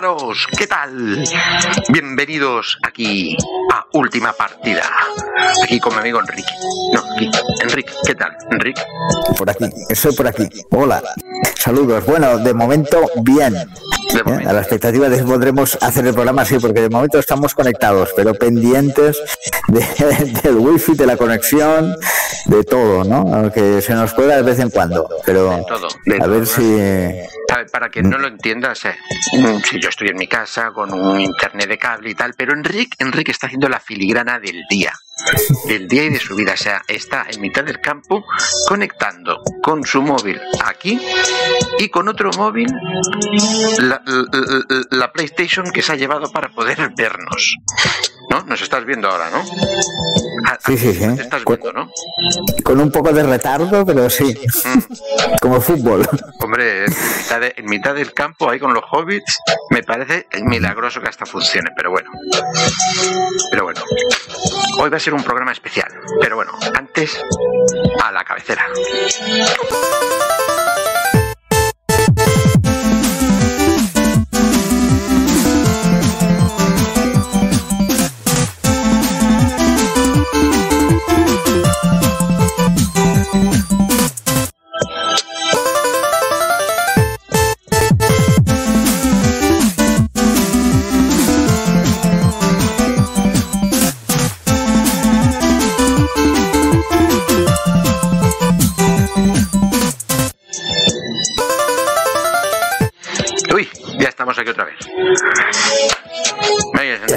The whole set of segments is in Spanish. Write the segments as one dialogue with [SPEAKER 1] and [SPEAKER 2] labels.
[SPEAKER 1] pájaros, ¿qué tal? Bienvenidos aquí a Última Partida. Aquí con mi amigo Enrique. No, aquí. Enrique, ¿qué tal? Enrique.
[SPEAKER 2] Por aquí, estoy por aquí. Hola. Saludos. Bueno, de momento, bien. ¿Eh? A la expectativa de que podremos hacer el programa así, porque de momento estamos conectados, pero pendientes de- del wifi, de la conexión, de todo, ¿no? Aunque se nos pueda de vez en cuando, pero a ver si...
[SPEAKER 1] Para quien no lo entienda, o sea, mm, si yo estoy en mi casa con un internet de cable y tal, pero Enrique, Enrique está haciendo la filigrana del día, del día y de su vida, o sea, está en mitad del campo conectando con su móvil aquí y con otro móvil la, la- la- la PlayStation que se ha llevado para poder vernos. ¿No? Nos estás viendo ahora, ¿no? Ah,
[SPEAKER 2] Sí, sí, sí.
[SPEAKER 1] Te estás viendo, ¿no?
[SPEAKER 2] Con un poco de retardo, pero sí,
[SPEAKER 1] Mm.
[SPEAKER 2] como fútbol.
[SPEAKER 1] Hombre, en mitad, de- en mitad del campo, ahí con los hobbits, me parece milagroso que hasta funcione, pero bueno. Pero bueno. Hoy va a ser un programa especial, pero bueno, antes, a la cabecera.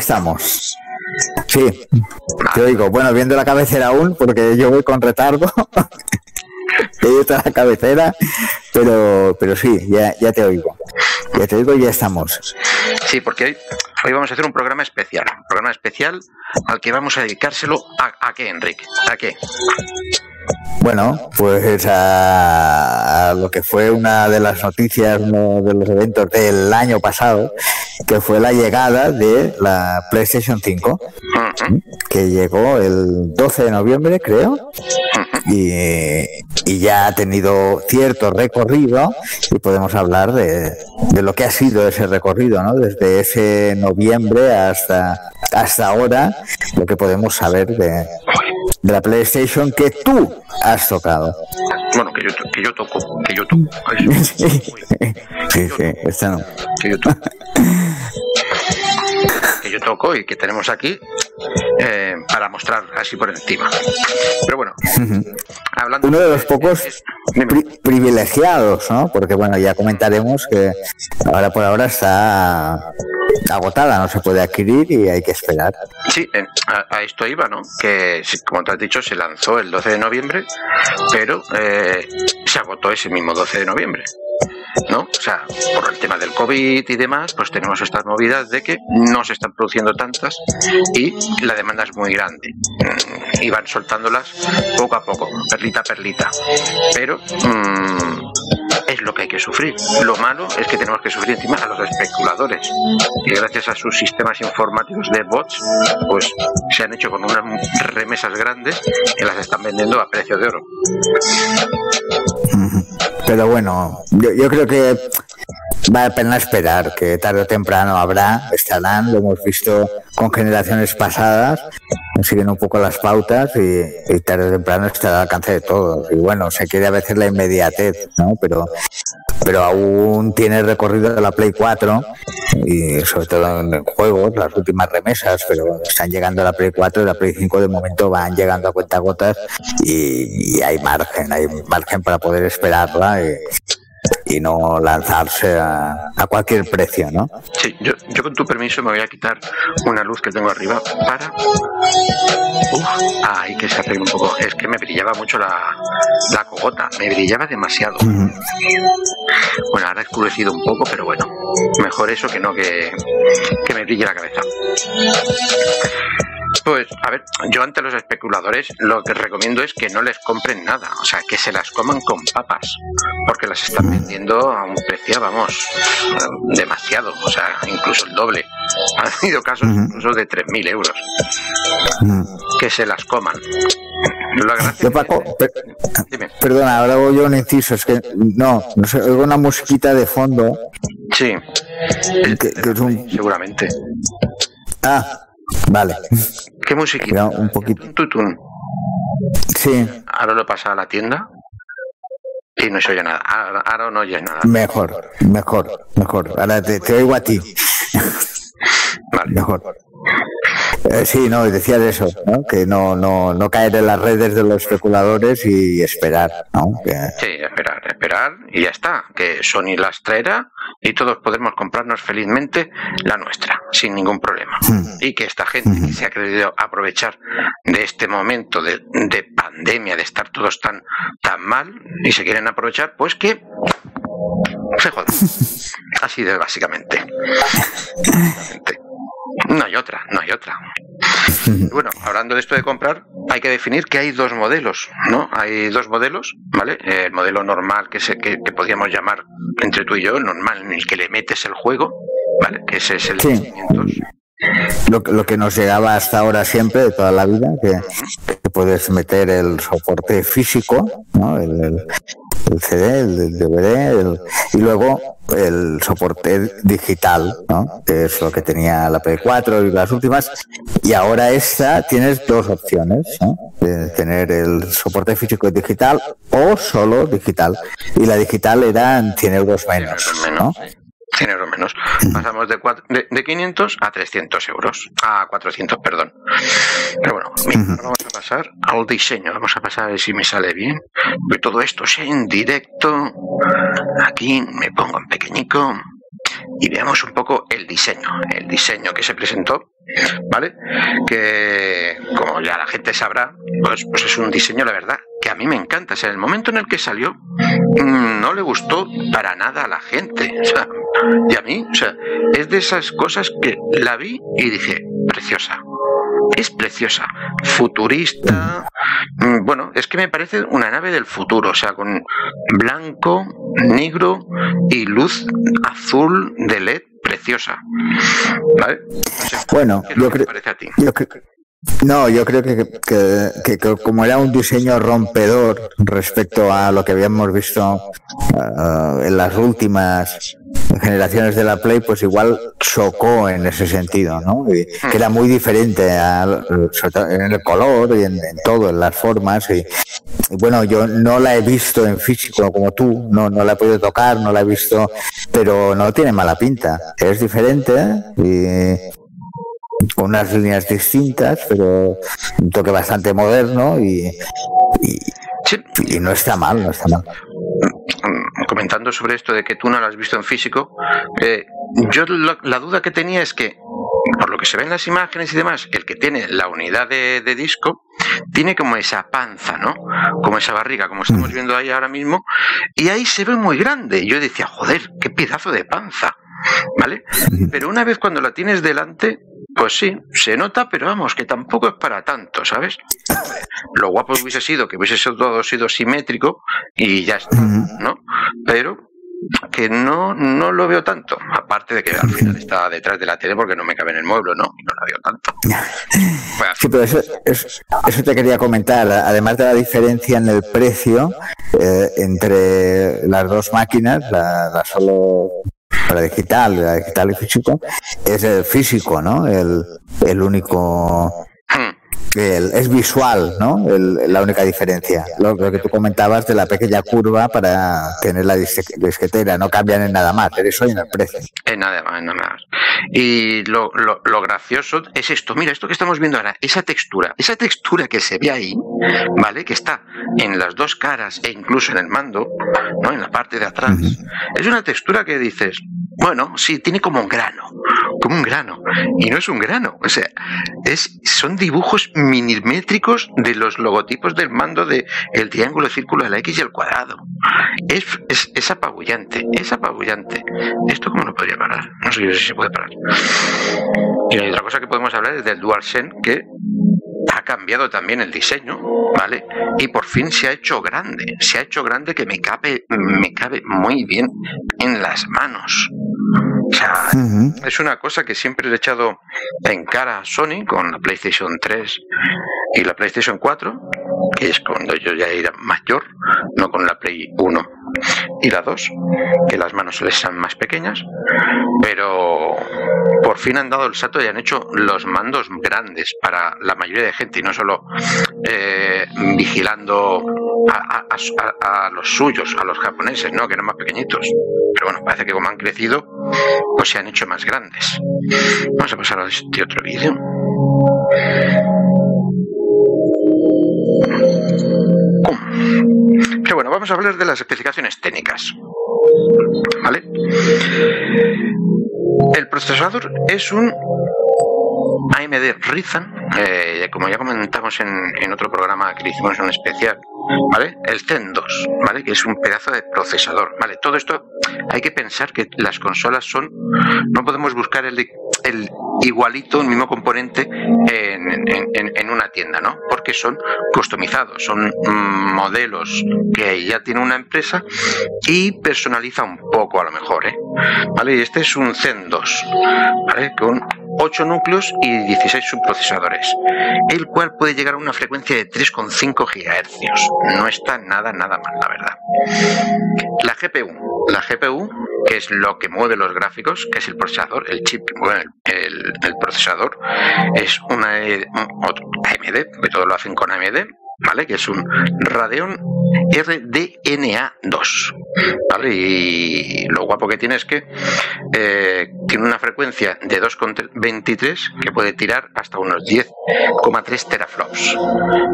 [SPEAKER 1] Estamos.
[SPEAKER 2] Sí, te oigo. Bueno, viendo la cabecera aún, porque yo voy con retardo. A la cabecera, pero, pero sí, ya, ya te oigo. Ya te oigo y ya estamos.
[SPEAKER 1] Sí, porque hoy, hoy vamos a hacer un programa especial. Un programa especial al que vamos a dedicárselo a, a qué, Enrique. ¿A qué?
[SPEAKER 2] Bueno, pues a, a lo que fue una de las noticias, de los eventos del año pasado, que fue la llegada de la PlayStation 5,
[SPEAKER 1] Ujú,
[SPEAKER 2] que llegó el 12 de noviembre, creo, y ya ha tenido cierto recorrido y podemos hablar de, de lo que ha sido ese recorrido, ¿no? Desde ese noviembre hasta, hasta ahora, lo que podemos saber de, de la PlayStation que tú has tocado.
[SPEAKER 1] Bueno, que yo, que yo toco, que yo toco. Ay, sí.
[SPEAKER 2] Sí, sí, esta no.
[SPEAKER 1] que yo toco. Yo toco y que tenemos aquí eh, para mostrar así por encima. Pero bueno, hablando
[SPEAKER 2] Uno de los pocos
[SPEAKER 1] es- dime.
[SPEAKER 2] pri- privilegiados, ¿no? Porque bueno, ya comentaremos que ahora por ahora está agotada, no se puede adquirir y hay que esperar.
[SPEAKER 1] Sí, eh, a, a esto iba, ¿no? Que, como te has dicho, se lanzó el 12 de noviembre, pero eh, se agotó ese mismo 12 de noviembre. ¿No? O sea, por el tema COVID y demás, pues tenemos estas movidas de que no se están produciendo tantas y la demanda es muy grande. Mm, Y van soltándolas poco a poco, perlita a perlita. Pero mm, es lo que hay que sufrir. Lo malo es que tenemos que sufrir encima a los especuladores, que gracias a sus sistemas informáticos de bots, pues se han hecho con unas remesas grandes que las están vendiendo a precio de oro.
[SPEAKER 2] Pero bueno, yo, creo que vale la pena esperar, que tarde o temprano habrá, estarán, lo hemos visto con generaciones pasadas, siguen un poco las pautas y, tarde o temprano estará al alcance de todos. Y bueno, se quiere a veces la inmediatez, ¿no? Pero, pero aún tiene recorrido de la Play 4 y sobre todo en juegos, las últimas remesas, pero están llegando a la Play 4 y la Play 5 de momento van llegando a cuentagotas y, y hay margen, hay margen para poder esperarla y, y no lanzarse a, a cualquier precio, ¿no?
[SPEAKER 1] Sí, yo, yo con tu permiso me voy a quitar una luz que tengo arriba para... Uf, ay, que se arregle un poco. Es que me brillaba mucho la, la cogota, me brillaba demasiado. Bueno, ahora ha oscurecido un poco, pero bueno, mejor eso que no que, que me brille la cabeza. Pues, a ver, yo ante los especuladores lo que recomiendo es que no les compren nada, o sea, que se las coman con papas, porque las están vendiendo a un precio, vamos, eh, demasiado, o sea, incluso el doble. Han habido casos incluso de 3.000 euros, que se las coman.
[SPEAKER 2] Yo, Paco, per-
[SPEAKER 1] Dime.
[SPEAKER 2] perdona, ahora hago yo un inciso, es que no, no sé, oigo una musiquita de fondo
[SPEAKER 1] Sí, Seguramente.
[SPEAKER 2] Ah, vale.
[SPEAKER 1] ¿Qué música?
[SPEAKER 2] un poquito. Sí.
[SPEAKER 1] Ahora lo pasa a la tienda y no se oye nada. Ahora, no oye nada.
[SPEAKER 2] Mejor, mejor, mejor. Ahora te, te oigo a ti. Vale. Mejor. Eh, sí, no, decía de eso, ¿no? que no, no, no caer en las redes de los especuladores y esperar. ¿no?
[SPEAKER 1] Sí, esperar, esperar y ya está, que Sony las traerá y todos podemos comprarnos felizmente la nuestra, sin ningún problema. Hmm. Y que esta gente que se ha querido aprovechar de este momento de, de pandemia, de estar todos tan, tan mal y se quieren aprovechar, pues que se jodan. Así de básicamente. No hay otra, no hay otra. Bueno, hablando de esto de comprar, hay que definir que hay dos modelos, ¿no? Hay dos modelos, ¿vale? El modelo normal que, se, que, podríamos llamar entre tú y yo, el normal en el que le metes el juego, ¿vale? Que ese es el sí.
[SPEAKER 2] Lo, lo, que nos llegaba hasta ahora siempre, de toda la vida, que, puedes meter el soporte físico, ¿no? el, el CD, el DVD, y luego el soporte digital, ¿no? que es lo que tenía la P4 y las últimas. Y ahora esta tienes dos opciones, ¿no? de tener el soporte físico y digital o solo digital. Y la digital era 100 euros menos. ¿no?
[SPEAKER 1] 100 euros menos. Pasamos de, de, de, 500 a 300 euros. A 400, perdón. Pero bueno, vamos a pasar al diseño. Vamos a pasar a ver si me sale bien. todo esto es en directo. Aquí me pongo en pequeñico y veamos un poco el diseño, el diseño que se presentó, ¿vale? Que como ya la gente sabrá, pues, pues es un diseño, la verdad, que a mí me encanta. O sea, el momento en el que salió, mm, no le gustó para nada a la gente. Y a mí, o sea, es de esas cosas que la vi y dije, preciosa. Es preciosa, futurista. Mm, bueno, es que me parece una nave del futuro, o sea, con blanco, negro y luz azul de LED preciosa. ¿Vale?
[SPEAKER 2] bueno, yo creo, yo creo, no, yo creo que, como era un diseño rompedor respecto a lo que habíamos visto uh, en las últimas generaciones de la Play, pues igual chocó en ese sentido, ¿no? que era muy diferente en el color y en, todo, en las formas. Y, bueno, yo no la he visto en físico como tú, no, no la he podido tocar, no la he visto, pero no tiene mala pinta. Es diferente y con unas líneas distintas, pero un toque bastante moderno y, y, no está mal, no está mal.
[SPEAKER 1] Comentando sobre esto de que tú no lo has visto en físico, eh, yo la, duda que tenía es que, por lo que se ven las imágenes y demás, el que tiene la unidad de, disco tiene como esa panza, ¿no? Como esa barriga, como estamos mm. viendo ahí ahora mismo, y ahí se ve muy grande. Yo decía, joder, qué pedazo de panza, ¿vale? Pero una vez cuando la tienes delante, pues sí, se nota, pero vamos, que tampoco es para tanto, ¿sabes? Lo guapo hubiese sido que hubiese sido todo sido simétrico y ya está, ¿no? Pero que no, no lo veo tanto. Aparte de que al final está detrás de la tele porque no me cabe en el mueble, ¿no? No la veo tanto.
[SPEAKER 2] Sí, pero eso, eso, te quería comentar. Además de la diferencia en el precio eh, entre las dos máquinas, la solo la digital, la digital y físico, es el físico, ¿no? El, el único es visual, ¿no? la única diferencia. Lo, que tú comentabas de la pequeña curva para tener la disquetera, no cambian en nada más, pero eso en el precio.
[SPEAKER 1] En nada más, en nada más. Y lo, lo, gracioso es esto, mira, esto que estamos viendo ahora, esa textura, esa textura que se ve ahí, ¿vale? Que está en las dos caras e incluso en el mando, ¿no? En la parte de atrás. Es una textura que dices, bueno, sí, tiene como un grano, como un grano. Y no es un grano, o sea, es, son dibujos milimétricos de los logotipos del mando de el triángulo, el círculo, la X y el cuadrado. Es, es, apabullante, es apabullante. ¿Esto cómo no podría parar? No sé si se puede parar. Y otra cosa que podemos hablar es del DualSense, que ha cambiado también el diseño, ¿vale? Y por fin se ha hecho grande, se ha hecho grande que me cabe, me cabe muy bien en las manos. Es una cosa que siempre he echado en cara a Sony con la PlayStation 3 y la PlayStation 4, que es cuando yo ya era mayor, no con la Play 1. Y la 2, que las manos les sean más pequeñas, pero por fin han dado el salto y han hecho los mandos grandes para la mayoría de gente y no solo eh, vigilando a, los suyos, a los japoneses, ¿no? que eran más pequeñitos. Pero bueno, parece que como han crecido, pues se han hecho más grandes. Vamos a pasar a este otro vídeo. Pero bueno, vamos a hablar de las especificaciones técnicas. ¿Vale? El procesador es un AMD Ryzen, eh, como ya comentamos en, en, otro programa que le hicimos un especial, ¿vale? El Zen 2, ¿vale? Que es un pedazo de procesador, ¿vale? Todo esto hay que pensar que las consolas son, no podemos buscar el, el igualito, el mismo componente en, una tienda, ¿no? Porque son customizados, son mm, modelos que ya tiene una empresa y personaliza un poco a lo mejor, ¿eh? ¿Vale? Y este es un Zen 2, ¿vale? Con 8 núcleos y 16 subprocesadores, el cual puede llegar a una frecuencia de 3,5 GHz. No está nada, nada mal, la verdad. La GPU. La GPU, que es lo que mueve los gráficos, que es el procesador, el chip que mueve el, procesador, es una AMD, que todo lo hacen con AMD, ¿vale? Que es un Radeon RDNA2, ¿vale? Y lo guapo que tiene es que eh, tiene una frecuencia de 2,23 que puede tirar hasta unos 10,3 teraflops.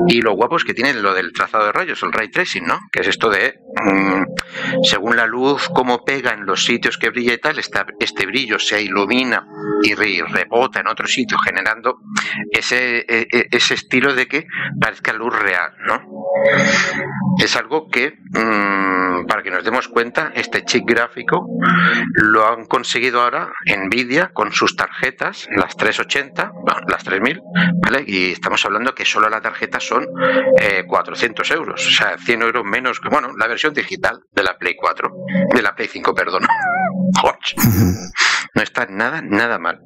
[SPEAKER 1] Y lo guapo es que tiene lo del trazado de rayos, el ray tracing, ¿no? Que es esto de, mm, según la luz, cómo pega en los sitios que brilla y tal, este brillo se ilumina y rebota en otro sitio, generando ese, e, e, ese estilo de que parezca luz real, ¿no? Es algo que, mm, para que nos demos cuenta, este chip gráfico lo han conseguido ahora Nvidia con sus tarjetas, las 380, las 3000, ¿vale? Y estamos hablando que solo la tarjeta son 400 eh, euros, o sea, 100 euros menos que, bueno, la versión digital de la Play 4, de la Play 5, perdón. no está nada, nada mal.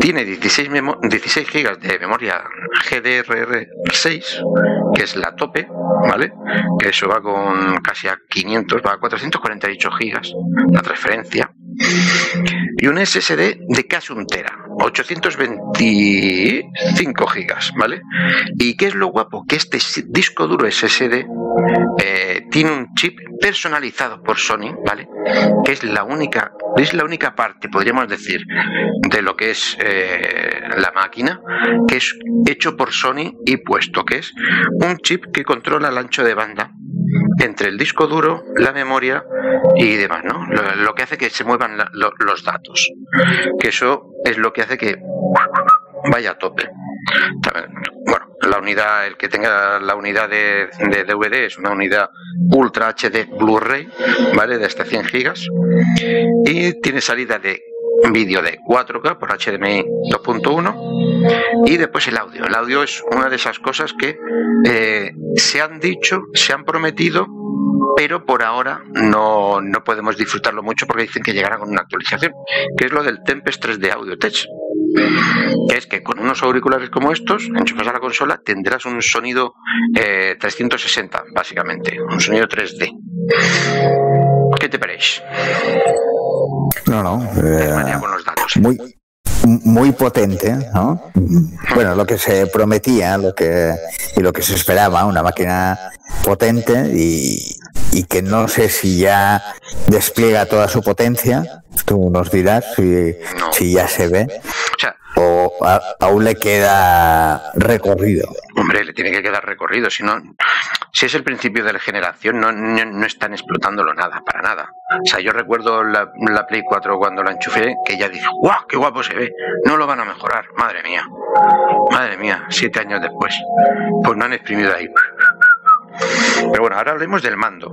[SPEAKER 1] Tiene 16, 16 GB de memoria GDRR6, que es la tope, ¿vale? Eso va con casi a 500, va a 448 GB la transferencia. Y un SSD de casi un tera, 825 gigas, ¿vale? ¿Y qué es lo guapo? Que este disco duro SSD eh, tiene un chip personalizado por Sony, ¿vale? Que es la única, es la única parte, podríamos decir, de lo que es eh, la máquina, que es hecho por Sony y puesto, que es un chip que controla el ancho de banda entre el disco duro, la memoria y demás, ¿no? Lo, que hace que se muevan los datos. Que eso es lo que hace que vaya a tope. bueno, la unidad, el que tenga la unidad de, DVD es una unidad Ultra HD Blu-ray, ¿vale? De hasta 100 gigas. Y tiene salida de vídeo de 4K por HDMI 2.1 y después el audio. El audio es una de esas cosas que eh, se han dicho, se han prometido, pero por ahora no, no, podemos disfrutarlo mucho porque dicen que llegará con una actualización, que es lo del Tempest 3D Audio Tech. Que es que con unos auriculares como estos, enchufas a la consola, tendrás un sonido 360, eh, básicamente, un sonido 3D. ¿Qué te parece?
[SPEAKER 2] No, no. Eh, muy, muy potente, ¿no? Bueno, lo que se prometía, lo que y lo que se esperaba, una máquina potente y, y que no sé si ya despliega toda su potencia. Tú nos dirás si, si ya se ve. O o aún le queda recorrido.
[SPEAKER 1] Hombre, le tiene que quedar recorrido, si no, si es el principio de la generación, no, no, están explotándolo nada, para nada. O sea, yo recuerdo la, la, Play 4 cuando la enchufé, que ya dijo, ¡guau, qué guapo se ve! No lo van a mejorar, madre mía, madre mía, siete años después. Pues no han exprimido ahí. Pero bueno, ahora hablemos del mando,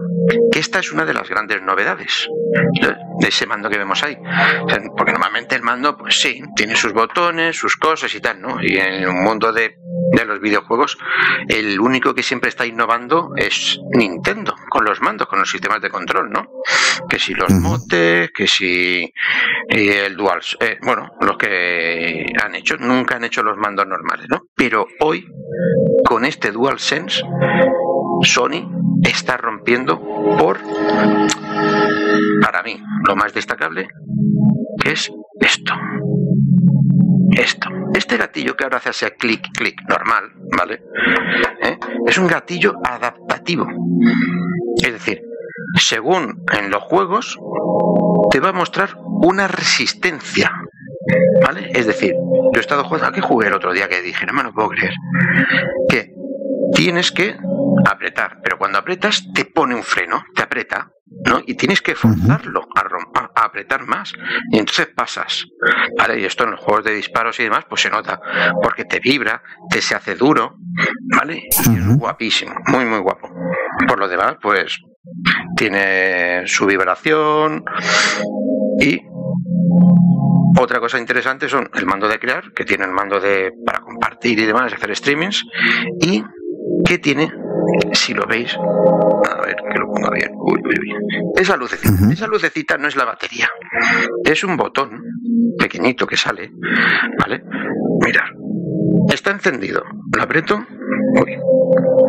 [SPEAKER 1] que esta es una de las grandes novedades de ese mando que vemos ahí. Porque normalmente el mando, pues sí, tiene sus botones, sus cosas y tal, ¿no? Y en un mundo de, de los videojuegos, el único que siempre está innovando es Nintendo, con los mandos, con los sistemas de control, ¿no? Que si los motes, que si el Dual, eh, bueno, los que han hecho, nunca han hecho los mandos normales, ¿no? Pero hoy, con este DualSense, Sony está rompiendo por para mí, lo más destacable, es esto. Esto. Este gatillo que ahora hace clic, clic normal, ¿vale? ¿Eh? Es un gatillo adaptativo. Es decir, según en los juegos, te va a mostrar una resistencia. ¿Vale? Es decir, yo he estado jugando. ¿A qué jugué el otro día que dije? No me lo puedo creer. Que tienes que apretar, pero cuando apretas te pone un freno, te aprieta, ¿no? Y tienes que forzarlo a, a, apretar más. Y entonces pasas. ¿Vale? Y esto en los juegos de disparos y demás, pues se nota. Porque te vibra, te se hace duro, ¿vale? Y es guapísimo, muy, muy guapo. Por lo demás, pues tiene su vibración y otra cosa interesante son el mando de crear, que tiene el mando de para compartir y demás, hacer streamings, y que tiene, si lo veis, a ver que lo ponga bien, uy, uy, uy. esa lucecita, esa lucecita no es la batería, es un botón pequeñito que sale, ¿vale? Mirad, está encendido, lo aprieto, uy,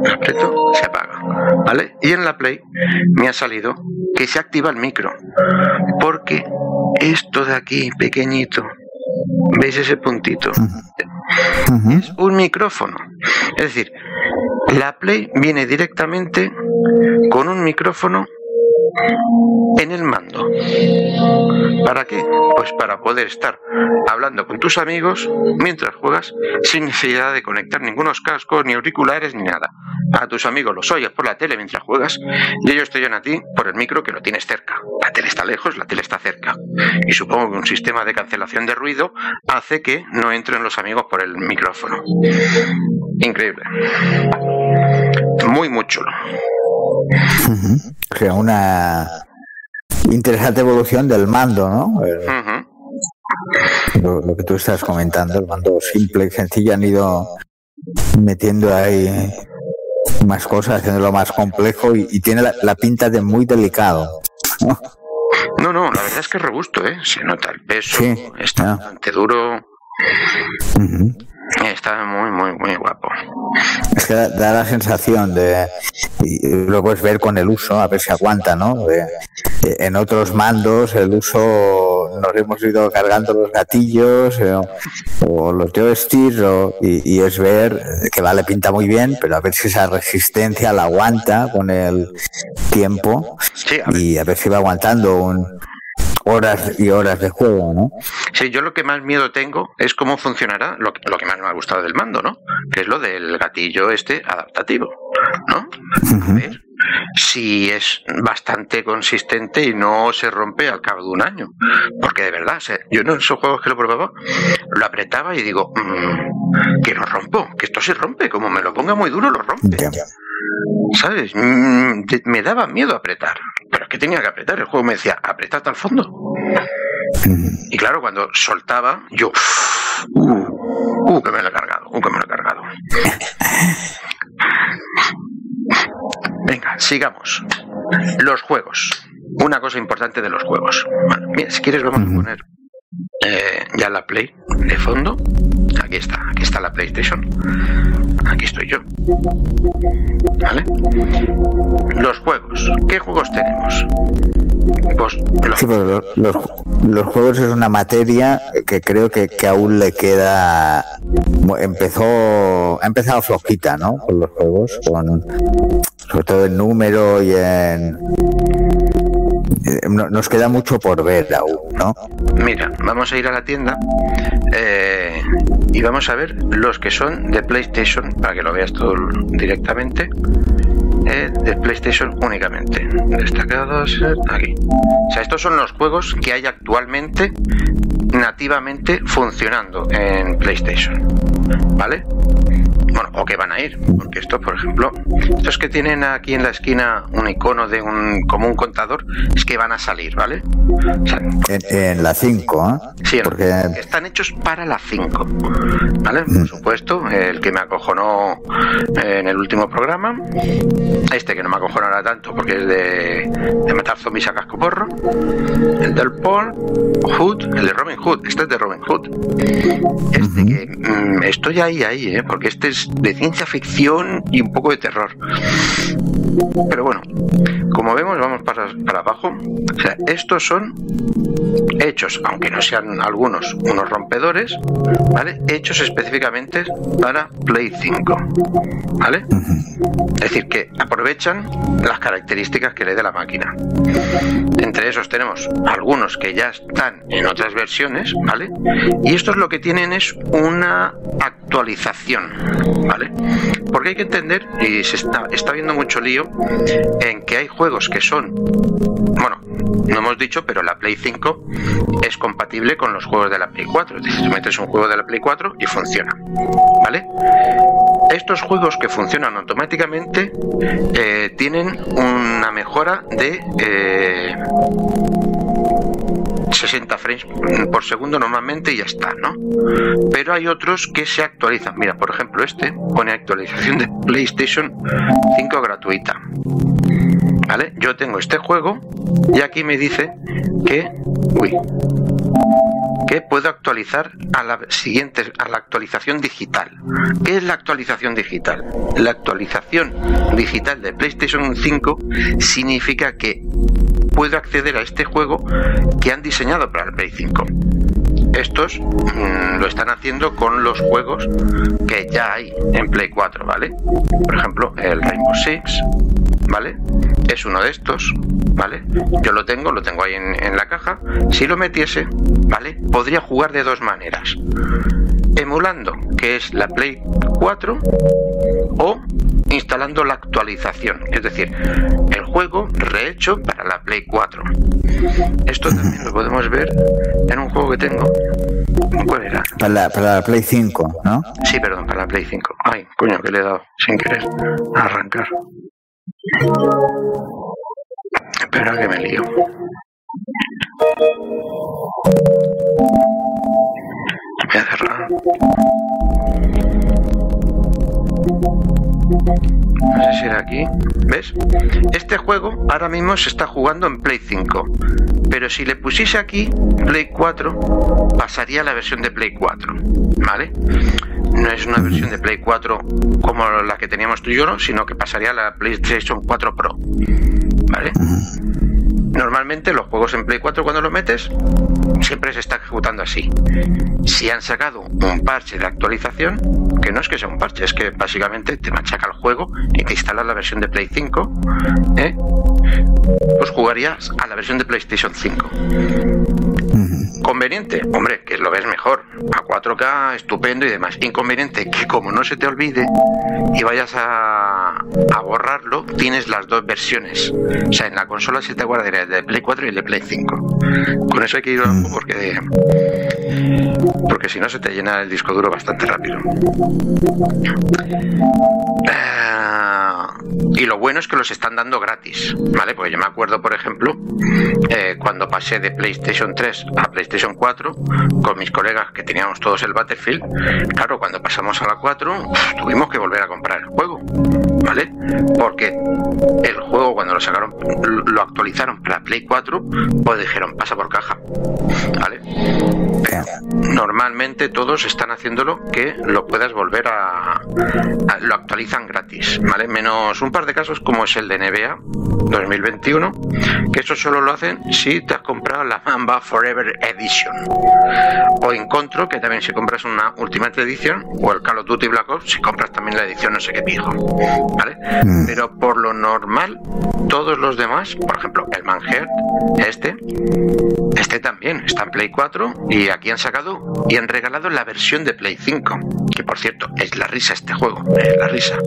[SPEAKER 1] lo aprieto, se apaga, ¿vale? Y en la Play me ha salido que se activa el micro, porque esto de aquí, pequeñito, ¿veis ese puntito? Es un micrófono. Es decir, la Play viene directamente con un micrófono en el mando. ¿Para qué? Pues para poder estar hablando con tus amigos mientras juegas sin necesidad de conectar ningunos cascos, ni auriculares, ni nada. A tus amigos los oyes por la tele mientras juegas y ellos te oyen a ti por el micro que lo tienes cerca. La tele está lejos, la tele está cerca. Y supongo que un sistema de cancelación de ruido hace que no entren los amigos por el micrófono. Increíble. Muy, muy chulo.
[SPEAKER 2] O sea, una interesante evolución del mando, ¿no? lo, que tú estás comentando, el mando simple y sencillo han ido metiendo ahí más cosas, haciéndolo más complejo y, tiene la, pinta de muy delicado.
[SPEAKER 1] ¿no? no, la verdad es que es robusto, ¿eh? Se nota el peso, está bastante duro. Está muy, muy, muy guapo.
[SPEAKER 2] Es que da, la sensación de. Y lo puedes ver con el uso, a ver si aguanta, ¿no? en otros mandos, el uso nos hemos ido cargando los gatillos eh, o, los joysticks y, y, es ver que vale, pinta muy bien, pero a ver si esa resistencia la aguanta con el tiempo y a ver si va aguantando un, horas y horas de juego, ¿no?
[SPEAKER 1] Sí, yo lo que más miedo tengo es cómo funcionará lo que, lo que más me ha gustado del mando, ¿no? Que es lo del gatillo este adaptativo, ¿no? A ver si es bastante consistente y no se rompe al cabo de un año. Porque de verdad, yo en esos juegos que lo probaba, lo apretaba y digo, mmm, que lo rompo, que esto se rompe, como me lo ponga muy duro, lo rompe. ¿Sabes? Mm, me daba miedo apretar. Pero es que tenía que apretar. El juego me decía, aprieta hasta el fondo. Y claro, cuando soltaba, yo. Uh, uh, que me lo he cargado, uh, que me lo he cargado. Venga, sigamos. Los juegos. Una cosa importante de los juegos. Bueno, mira, si quieres, vamos a poner eh, ya la Play de fondo. Aquí está, aquí está la PlayStation. Aquí estoy yo. ¿Vale? Los juegos. ¿Qué juegos tenemos?
[SPEAKER 2] Pues los... juegos es una materia que creo que, que aún le queda. Empezó, ha empezado flojita, ¿no? Con los juegos, con sobre todo en número y en nos queda mucho por ver aún, ¿no?
[SPEAKER 1] Mira, vamos a ir a la tienda eh, y vamos a ver los que son de PlayStation, para que lo veas todo directamente. Eh, de PlayStation únicamente. Destacados aquí. O sea, estos son los juegos que hay actualmente nativamente funcionando en PlayStation. ¿Vale? Bueno, o que van a ir, porque esto, por ejemplo, estos que tienen aquí en la esquina un icono de un como un contador, es que van a salir, ¿vale?
[SPEAKER 2] en, la 5, ¿eh?
[SPEAKER 1] Sí, porque... están hechos para la 5, ¿vale? Por mm. supuesto, el que me acojonó en el último programa, este que no me acojonará tanto porque es de, de matar zombies a casco porro, el del Paul Hood, el de Robin Hood, este es de Robin Hood, este que mm, estoy ahí, ahí, ¿eh? porque este es de ciencia ficción y un poco de terror. Pero bueno, como vemos, vamos para, abajo. Estos son hechos, aunque no sean algunos unos rompedores. Hechos específicamente para Play 5, ¿vale? Es decir, que aprovechan las características que le dé la máquina. Entre esos tenemos algunos que ya están en otras versiones, ¿vale? Y estos lo que tienen es una actualización, ¿vale? Porque hay que entender, y se está, está viendo mucho lío, en que hay juegos que son, bueno, no hemos dicho, pero la Play 5 es compatible con los juegos de la Play 4. Es decir, metes un juego de la Play 4 y funciona, ¿vale? Estos juegos que funcionan automáticamente eh, tienen una mejora de eh, 60 frames por segundo normalmente y ya está, ¿no? Pero hay otros que se actualizan. Mira, por ejemplo, este pone actualización de PlayStation 5 gratuita. ¿Vale? Yo tengo este juego y aquí me dice que... Uy, que puedo actualizar a la siguiente, a la actualización digital. ¿Qué es la actualización digital? La actualización digital de PlayStation 5 significa que puedo acceder a este juego que han diseñado para el Play 5. Estos mmm, lo están haciendo con los juegos que ya hay en Play 4, ¿vale? Por ejemplo, el Rainbow Six, ¿vale? Es uno de estos, ¿vale? Yo lo tengo, lo tengo ahí en, la caja. Si lo metiese, ¿vale? Podría jugar de dos maneras. Emulando, que es la Play 4, o instalando la actualización, es decir, el juego rehecho para la Play 4. Esto también lo podemos ver en un juego que tengo. ¿Cuál era?
[SPEAKER 2] Para la, para la Play 5, ¿no?
[SPEAKER 1] Sí, perdón, para la Play 5. Ay, coño, que le he dado sin querer a arrancar. Espera que me lío. Voy a cerrar. No sé si era aquí. ¿Ves? Este juego ahora mismo se está jugando en Play 5. Pero si le pusiese aquí Play 4, pasaría a la versión de Play 4. ¿Vale? No es una versión de Play 4 como la que teníamos tú y yo, ¿no? sino que pasaría a la PlayStation 4 Pro. ¿Vale? Normalmente los juegos en Play 4 cuando los metes siempre se está ejecutando así. Si han sacado un parche de actualización, que no es que sea un parche, es que básicamente te machaca el juego y te instalas la versión de Play 5, ¿eh? pues jugarías a la versión de PlayStation 5. Conveniente, hombre, que lo ves mejor, a 4K, estupendo y demás. Inconveniente, que como no se te olvide y vayas a, a borrarlo, tienes las dos versiones. O sea, en la consola se te guardaría el de Play 4 y el de Play 5. Con eso hay que ir porque porque si no se te llena el disco duro bastante rápido. y lo bueno es que los están dando gratis, ¿vale? Porque yo me acuerdo, por ejemplo, eh, cuando pasé de PlayStation 3 a PlayStation 4 con mis colegas que teníamos todos el Battlefield, claro, cuando pasamos a la 4 tuvimos que volver a comprar el juego, ¿vale? Porque el juego cuando lo sacaron, lo actualizaron para Play 4, pues dijeron pasa por caja, ¿vale? Normalmente todos están haciéndolo que lo puedas volver a, a, lo actualizan gratis, ¿vale? Menos un par de casos como es el de NBA 2021, que eso solo lo hacen si te has comprado la Mamba Forever Edition o Encontro, que también si compras una Ultimate Edition o el Call of Duty Black Ops si compras también la edición no sé qué pijo, ¿vale? Mm. Pero por lo normal todos los demás, por ejemplo, el Manheart, este, este también está en Play 4 y aquí han sacado y han regalado la versión de Play 5, que por cierto es la risa este juego, es la risa.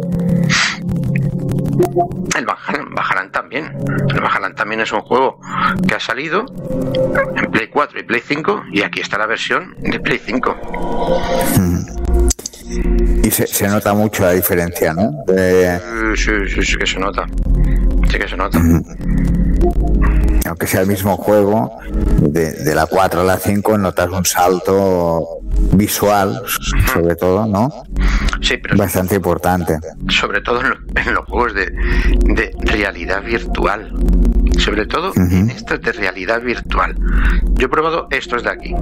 [SPEAKER 1] El Bajalan, Bajalan también. El Bajalan también es un juego que ha salido en Play 4 y Play 5 y aquí está la versión de Play 5.
[SPEAKER 2] Y se, se nota mucho la diferencia, ¿no? De...
[SPEAKER 1] Sí, sí, sí que se nota. Sí que se nota.
[SPEAKER 2] Aunque sea el mismo juego, de, de la 4 a la 5 notas un salto visual, sobre todo, ¿no?
[SPEAKER 1] Sí, pero
[SPEAKER 2] bastante importante.
[SPEAKER 1] Sobre todo en, lo, en los juegos de, de, realidad virtual. Sobre todo uh -huh. en estos de realidad virtual. Yo he probado estos de aquí.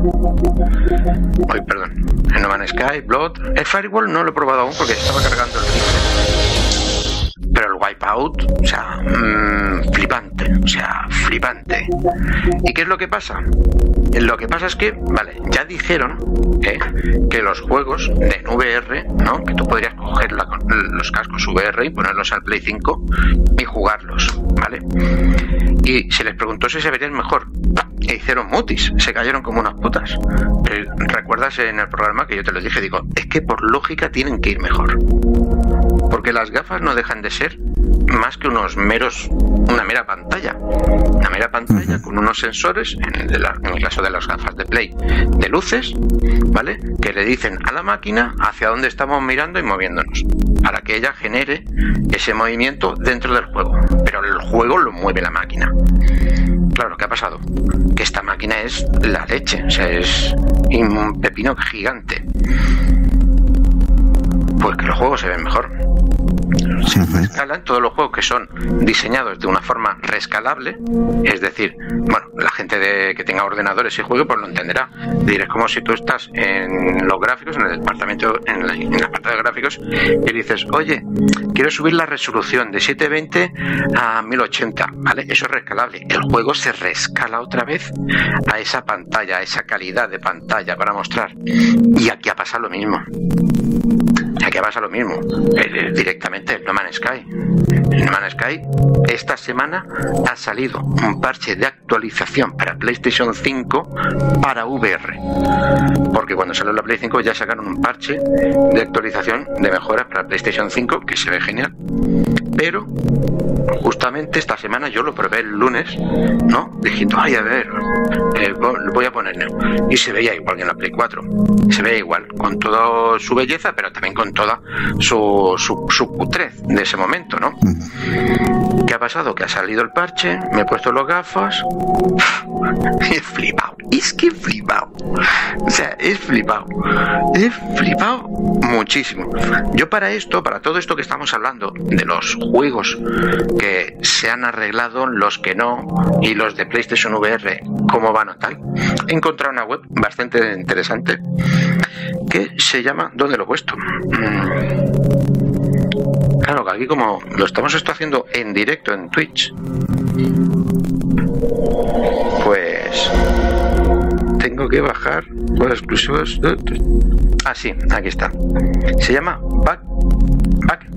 [SPEAKER 1] Ay, perdón. En No Man's Sky, Blood. El Firewall no lo he probado aún porque estaba cargando el rifle. Pero el Wipeout, o sea, mm, flipante, o sea, flipante. ¿Y qué es lo que pasa? Lo que pasa es que, vale, ya dijeron ¿eh? que los juegos de VR, ¿no? Que tú podrías coger los cascos VR y ponerlos al Play 5 y jugarlos, ¿vale? Y se les preguntó si se verían mejor. E hicieron mutis, se cayeron como unas putas. ¿Recuerdas en el programa que yo te lo dije? Digo, es que por lógica tienen que ir mejor. Porque las gafas no dejan de ser más que unos meros, una mera pantalla. Una mera pantalla con unos sensores, en el, en el, caso de las gafas de Play, de luces, ¿vale? Que le dicen a la máquina hacia dónde estamos mirando y moviéndonos. Para que ella genere ese movimiento dentro del juego. Pero el juego lo mueve la máquina. Claro, ¿qué ha pasado? Que esta máquina es la leche, o sea, es un pepino gigante. Pues que los juegos se ven mejor se escalan todos los juegos que son diseñados de una forma rescalable, es decir, bueno, la gente de, que tenga ordenadores y juegue pues lo entenderá. Es como si tú estás en los gráficos, en el departamento, en la, en la parte de gráficos, y dices, oye, quiero subir la resolución de 720 a 1080, ¿vale? Eso es rescalable. El juego se rescala otra vez a esa pantalla, a esa calidad de pantalla para mostrar. Y aquí ha pasado lo mismo. Aquí pasa lo mismo, eh, directamente el No Man's Sky. No Man's Sky esta semana ha salido un parche de actualización para PlayStation 5 para VR. Porque cuando salió la Play 5 ya sacaron un parche de actualización de mejoras para PlayStation 5 que se ve genial. Pero justamente esta semana yo lo probé el lunes, ¿no? Diciendo, ay, a ver, eh, voy a poner Y se veía igual que en la Play 4. Se veía igual, con toda su belleza, pero también con toda su, su, su putrez de ese momento, ¿no? ¿Qué ha pasado? Que ha salido el parche, me he puesto los gafas he flipado. Es que he flipado. O sea, he flipado. He flipado muchísimo. Yo para esto, para todo esto que estamos hablando, de los juegos que se han arreglado, los que no, y los de PlayStation VR, cómo van o tal, he encontrado una web bastante interesante que se llama ¿Dónde lo he puesto? Mm. Claro, que aquí como lo estamos esto haciendo en directo en Twitch, pues tengo que bajar los exclusivos. Ah, sí, aquí está. Se llama back, back,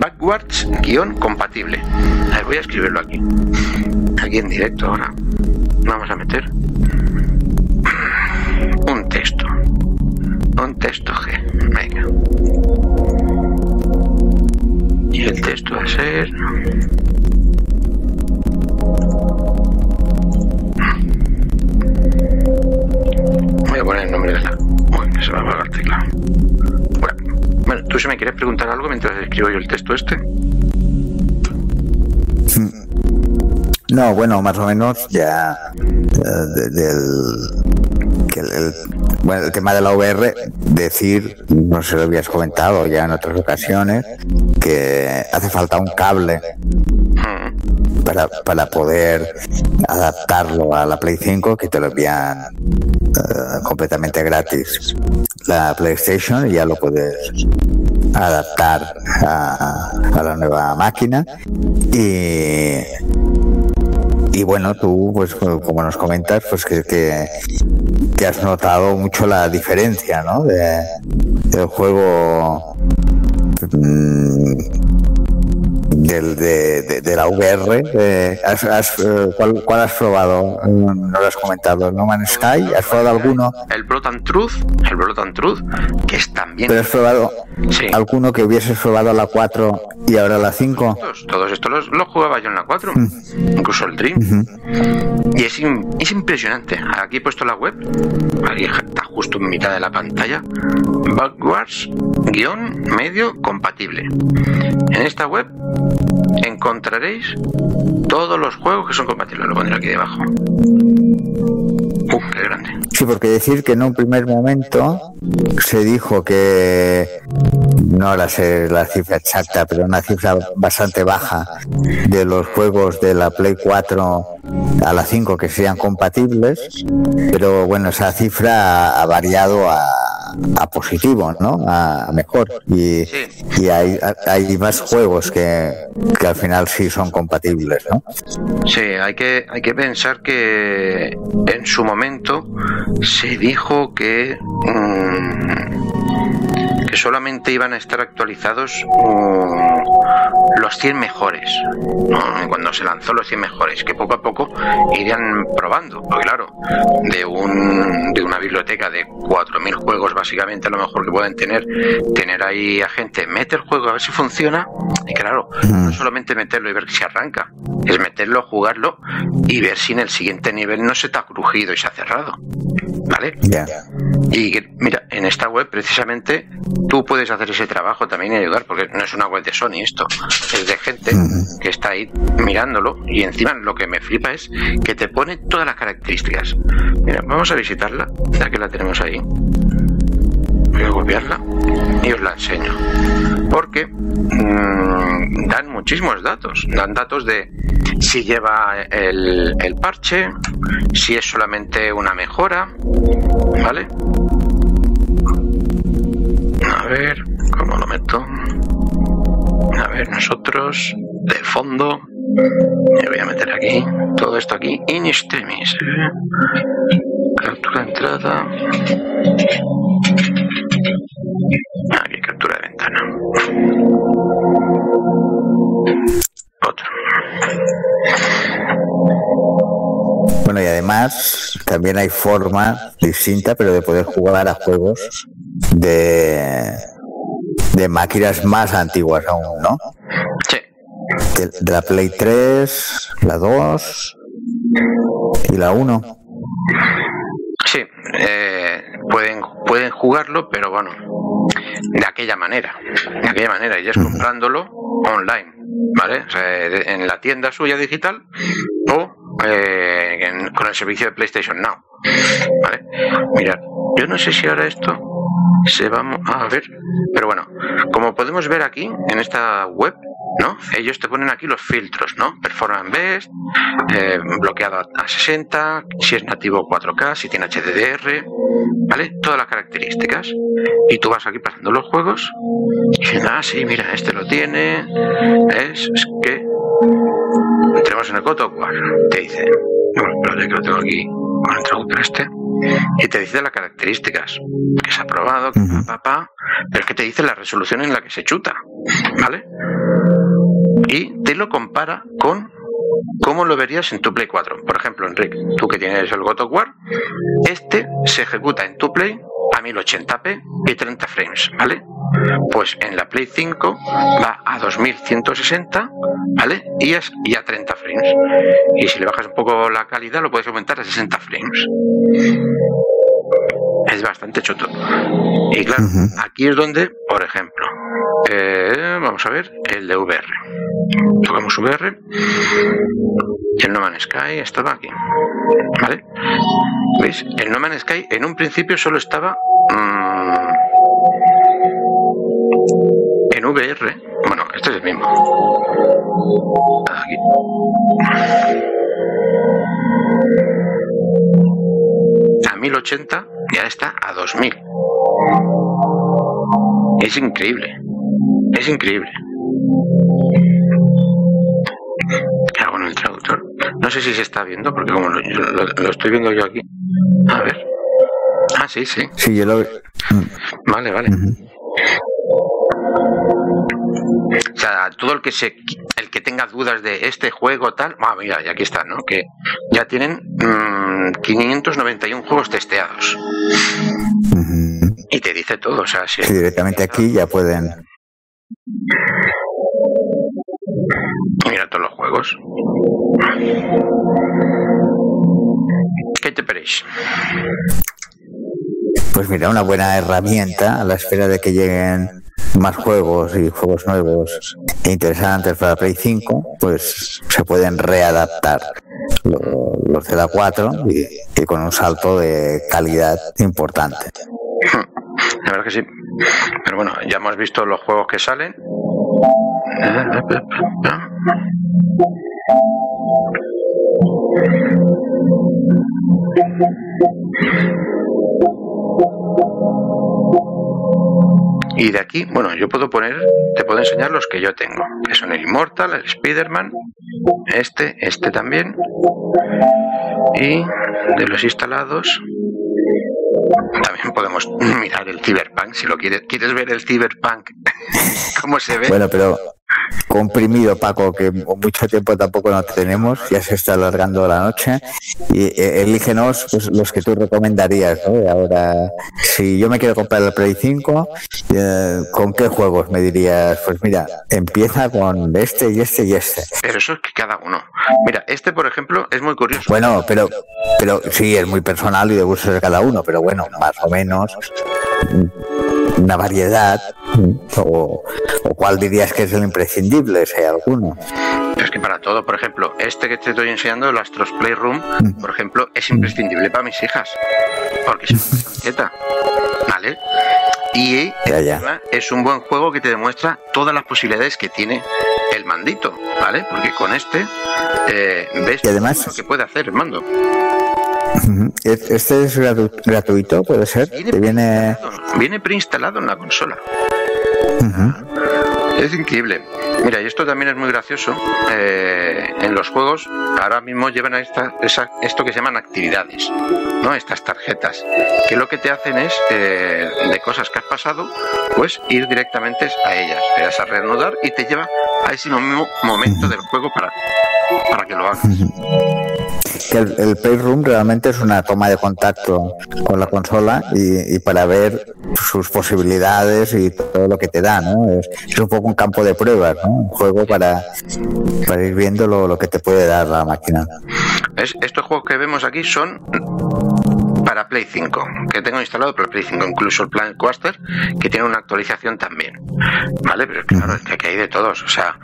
[SPEAKER 1] backwards-compatible. A ver, voy a escribirlo aquí. Aquí en directo ahora. Vamos a meter un texto. Un texto G. Venga. Y el texto va a ser... Voy a poner el nombre de la... Uy, se va a apagar el teclado. Bueno, ¿tú si me quieres preguntar algo mientras escribo yo el texto este?
[SPEAKER 2] No, bueno, más o menos ya uh, del bueno, el tema de la VR, decir, no sé lo habías comentado ya en otras ocasiones, que hace falta un cable para, para poder adaptarlo a la Play 5 que te lo envían uh, completamente gratis la PlayStation y ya lo puedes adaptar a, la nueva máquina y y bueno, tú, pues como nos comentas, pues que, que, has notado mucho la diferencia, ¿no? De, del juego mm, del, de, de, la VR. Eh, has, has, eh, ¿cuál, ¿cuál, has probado? No lo has comentado. ¿No Man's Sky? ¿Has probado alguno?
[SPEAKER 1] El Blood and Truth. El Blood and Truth, que es también.
[SPEAKER 2] ¿Pero has probado sí. alguno que hubieses probado la 4 y ahora la 5?
[SPEAKER 1] Todos, todos estos los, los, jugaba yo en la 4. Mm. Incluso el Dream. Uh -huh. Y es, es impresionante. Aquí he puesto la web. Está justo en mitad de la pantalla. Backwards, guion, medio, compatible. En esta web encontraréis todos los juegos que son compatibles. Lo pondré aquí debajo. Uf, qué grande.
[SPEAKER 2] Sí, porque decir que en un primer momento se dijo que no ahora sé la cifra exacta, pero una cifra bastante baja de los juegos de la Play 4 a la 5 que sean compatibles, pero bueno, esa cifra ha variado a a positivo, ¿no? A, mejor. Y, y hay, hay más juegos que, que al final sí son compatibles, ¿no?
[SPEAKER 1] Sí, hay que, hay que pensar que en su momento se dijo que mm, que solamente iban a estar actualizados mm, los 100 mejores, cuando se lanzó los 100 mejores, que poco a poco irían probando, porque claro, de, un, de una biblioteca de 4.000 juegos básicamente a lo mejor que pueden tener, tener ahí a gente, mete el juego a ver si funciona, y claro, no solamente meterlo y ver si arranca, es meterlo, jugarlo y ver si en el siguiente nivel no se te ha crujido y se ha cerrado. ¿Vale? Y mira, en esta web precisamente tú puedes hacer ese trabajo también y ayudar, porque no es una web de Sony esto, es de gente que está ahí mirándolo y encima lo que me flipa es que te pone todas las características. Mira, vamos a visitarla, ya que la tenemos ahí. Voy a copiarla y os la enseño. Porque mm, dan muchísimos datos. Dan datos de si lleva el, el parche, si es solamente una mejora, ¿vale? A ver, ¿cómo lo meto? A ver, nosotros, de fondo, me voy a meter aquí, todo esto aquí, in extremis. Captura entrada. Aquí, captura de ventana. Otro.
[SPEAKER 2] Bueno, y además también hay forma distinta, pero de poder jugar a juegos de, de máquinas más antiguas aún, ¿no?
[SPEAKER 1] Sí.
[SPEAKER 2] De, la Play 3, la 2 y la 1.
[SPEAKER 1] Sí, eh, pueden, pueden jugarlo, pero bueno, de aquella manera, de aquella manera, y es comprándolo online, ¿vale? en la tienda suya digital o eh, con el servicio de PlayStation Now, ¿vale? Mirad, yo no sé si ahora esto se va a ver, pero bueno, como podemos ver aquí en esta web, ¿no? Ellos te ponen aquí los filtros, ¿no? Performance Best, eh, bloqueado a 60, si es nativo 4K, si tiene HDR, ¿vale? Todas las características. Y tú vas aquí pasando los juegos y dicen, ah, sí, mira, este lo tiene, es, que entremos en el God War, te dice, bueno, pero que lo tengo aquí traductor este y te dice las características, que se ha probado, que papá, pero es que te dice la resolución en la que se chuta, ¿vale? Y te lo compara con cómo lo verías en tu Play 4. Por ejemplo, Enrique, tú que tienes el God of War, este se ejecuta en tu Play a 1080p y 30 frames, ¿vale? Pues en la Play 5 va a 2160, ¿vale? Y, es, y a 30 frames. Y si le bajas un poco la calidad, lo puedes aumentar a 60 frames. Es bastante choto. Y claro, aquí es donde, por ejemplo, eh, vamos a ver el de VR. Tocamos VR. Y el No Man's Sky estaba aquí. ¿Vale? ¿Veis? El No Man's Sky en un principio solo estaba mmm, en VR. Bueno, este es el mismo. Aquí. A 1080 ya está a 2000. Es increíble. Es increíble. ¿Qué hago en el traductor? No sé si se está viendo, porque como lo, lo, estoy viendo yo aquí. A ver. Ah, sí, sí.
[SPEAKER 2] Sí, yo lo
[SPEAKER 1] Vale, vale. O sea, todo el que se el que tenga dudas de este juego tal, ah, mira, y aquí está, ¿no? Que ya tienen 591 mm, juegos testeados. Y te dice todo, o sea,
[SPEAKER 2] si directamente aquí ya pueden
[SPEAKER 1] Mira todos los juegos. ¿Qué te parece?
[SPEAKER 2] Pues mira, una buena herramienta a la espera de que lleguen más juegos y juegos nuevos interesantes para Play 5, pues se pueden readaptar los de la 4 y, y con un salto de calidad importante.
[SPEAKER 1] La verdad que sí. Pero bueno, ya hemos visto los juegos que salen. Y de aquí, bueno, yo puedo poner, te puedo enseñar los que yo tengo, que son el Immortal, el Spider-Man, este, este también. Y de los instalados, también podemos mirar el Cyberpunk, si lo quieres, quieres ver el Cyberpunk, cómo se ve.
[SPEAKER 2] Bueno, pero comprimido, Paco, que mucho tiempo tampoco no tenemos, ya se está alargando la noche. Y eh, elígenos pues, los que tú recomendarías. ¿no? Ahora, si yo me quiero comprar el Play 5, eh, ¿con qué juegos me dirías? Pues mira, empieza con este y este y este.
[SPEAKER 1] Pero eso es que cada uno. Mira, este, por ejemplo, es muy curioso.
[SPEAKER 2] Bueno, pero, pero sí, es muy personal y de gusto de cada uno, pero bueno, más o menos una variedad o, o cuál dirías que es el imprescindible, si hay alguno.
[SPEAKER 1] Es que para todo, por ejemplo, este que te estoy enseñando, el Astros Playroom, por ejemplo, es imprescindible para mis hijas. Porque es una camiseta. ¿Vale? Y
[SPEAKER 2] Ya,
[SPEAKER 1] es un buen juego que te demuestra todas las posibilidades que tiene el mandito, ¿vale? Porque con este eh, ves
[SPEAKER 2] Y además-
[SPEAKER 1] lo que puede hacer el mando.
[SPEAKER 2] Ujú. Este es gratu- gratuito, puede ser. Te viene.
[SPEAKER 1] preinstalado, viene preinstalado en la consola. Es increíble. Mira, y esto también es muy gracioso. eh, en los juegos, ahora mismo llevan a esta, esa- esto que se llaman actividades, ¿no? Estas tarjetas, que lo que te hacen es, eh, de cosas que has pasado, pues ir directamente a ellas. Das a reanudar y te lleva a ese mismo momento del juego para, para que lo hagas.
[SPEAKER 2] Que el, el Playroom realmente es una toma de contacto con la consola y, para ver sus posibilidades y todo lo que te da, ¿no? Es, es un poco un campo de pruebas, ¿no? Un juego para, para ir viendo lo, lo que te puede dar la máquina.
[SPEAKER 1] ¿Ves? Estos juegos que vemos aquí son para Play 5, que tengo instalado para Play 5, incluso el Planet Coaster, que tiene una actualización también. ¿Vale? Pero claro, es que aquí hay de todos. O sea,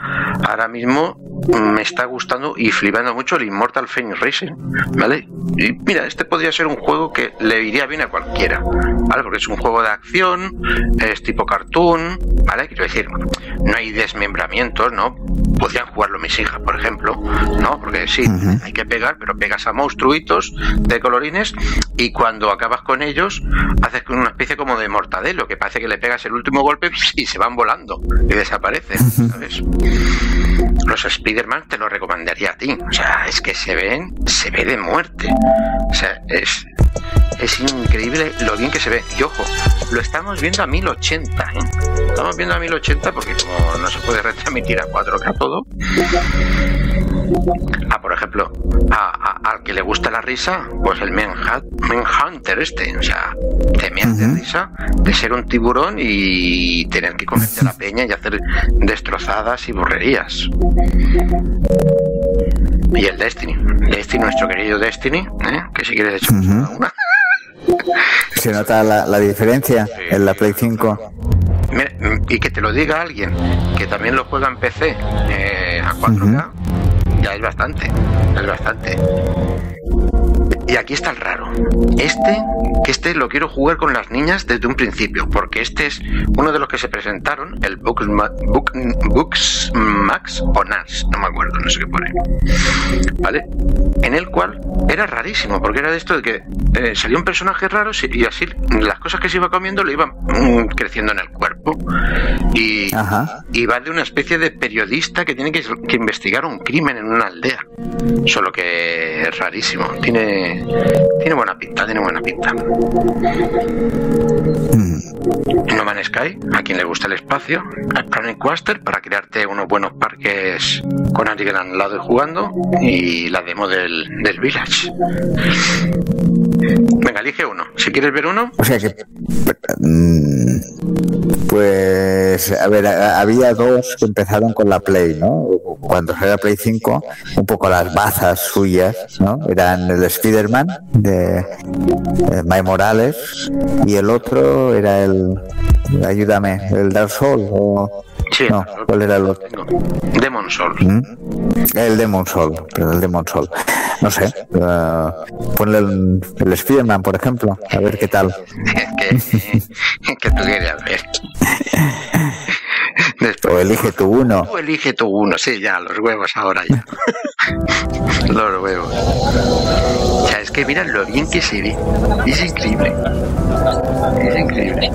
[SPEAKER 1] ahora mismo me está gustando y flipando mucho el Immortal Phoenix Racing, ¿vale? Y mira, este podría ser un juego que le iría bien a cualquiera, ¿vale? Porque es un juego de acción, es tipo cartoon, ¿vale? Quiero decir, no hay desmembramientos, ¿no? Podrían jugarlo mis hijas, por ejemplo, ¿no? Porque sí, hay que pegar, pero pegas a monstruitos de colorines y cuando acabas con ellos haces una especie como de mortadelo, que parece que le pegas el último golpe y se van volando y desaparecen, ¿sabes? Los Spider-Man te lo recomendaría a ti. O sea, es que se ven, se ve de muerte. O sea, es, es increíble lo bien que se ve. Y ojo, lo estamos viendo a 1080, ¿eh? Estamos viendo a 1080 porque como no se puede retransmitir a 4K todo. Ah, por ejemplo, a- a- al que le gusta la risa, pues el Manhunt- Manhunter este, o sea, te meas de risa de ser un tiburón y tener que comerte a la peña y hacer destrozadas y borrerías. Y el Destiny, Destiny, nuestro querido Destiny, ¿eh? que si quieres echamos
[SPEAKER 2] Ujú.
[SPEAKER 1] una.
[SPEAKER 2] ¿Se nota la, la diferencia en la Play 5?
[SPEAKER 1] Mira, y que te lo diga alguien que también lo juega en PC eh, a 4K, ya es bastante, es bastante. Y aquí está el raro. Este, que este lo quiero jugar con las niñas desde un principio, porque este es uno de los que se presentaron, el Books, Ma- Book- Books Max o NAS, no me acuerdo, no sé qué pone. ¿Vale? En el cual era rarísimo, porque era de esto de que eh, salía un personaje raro y así las cosas que se iba comiendo le iban mm, creciendo en el cuerpo. Y,
[SPEAKER 2] Ajá.
[SPEAKER 1] y va de una especie de periodista que tiene que, que investigar un crimen en una aldea. Solo que es rarísimo. Tiene, tiene buena pinta, tiene buena pinta.
[SPEAKER 2] Mm.
[SPEAKER 1] No Man's Sky, a quien le gusta el espacio. El Planet Coaster para crearte unos buenos parques con alguien al lado y jugando. Y la demo del, del Village. Venga, elige uno. Si quieres ver uno,
[SPEAKER 2] O sea que. mm, Pues, a ver, había dos que empezaron con la Play, ¿no? Cuando salió la Play 5, un poco las bazas suyas, ¿no? Eran el Spider-Man de eh, Mike Morales y el otro era el. Ayúdame, el Dark Souls o.
[SPEAKER 1] sí,
[SPEAKER 2] No, ¿cuál era el otro?
[SPEAKER 1] Demon Souls.
[SPEAKER 2] ¿Mm? El Demon Soul, pero el Demon Soul. No sé, eh, ponle el, el Spider-Man, por ejemplo, a ver qué tal.
[SPEAKER 1] que, que tú querías ver. Después,
[SPEAKER 2] O elige tú uno.
[SPEAKER 1] elige tú uno, sí, ya, los huevos ahora ya. los huevos. Es que mira lo bien que se ve. Es increíble. Es increíble.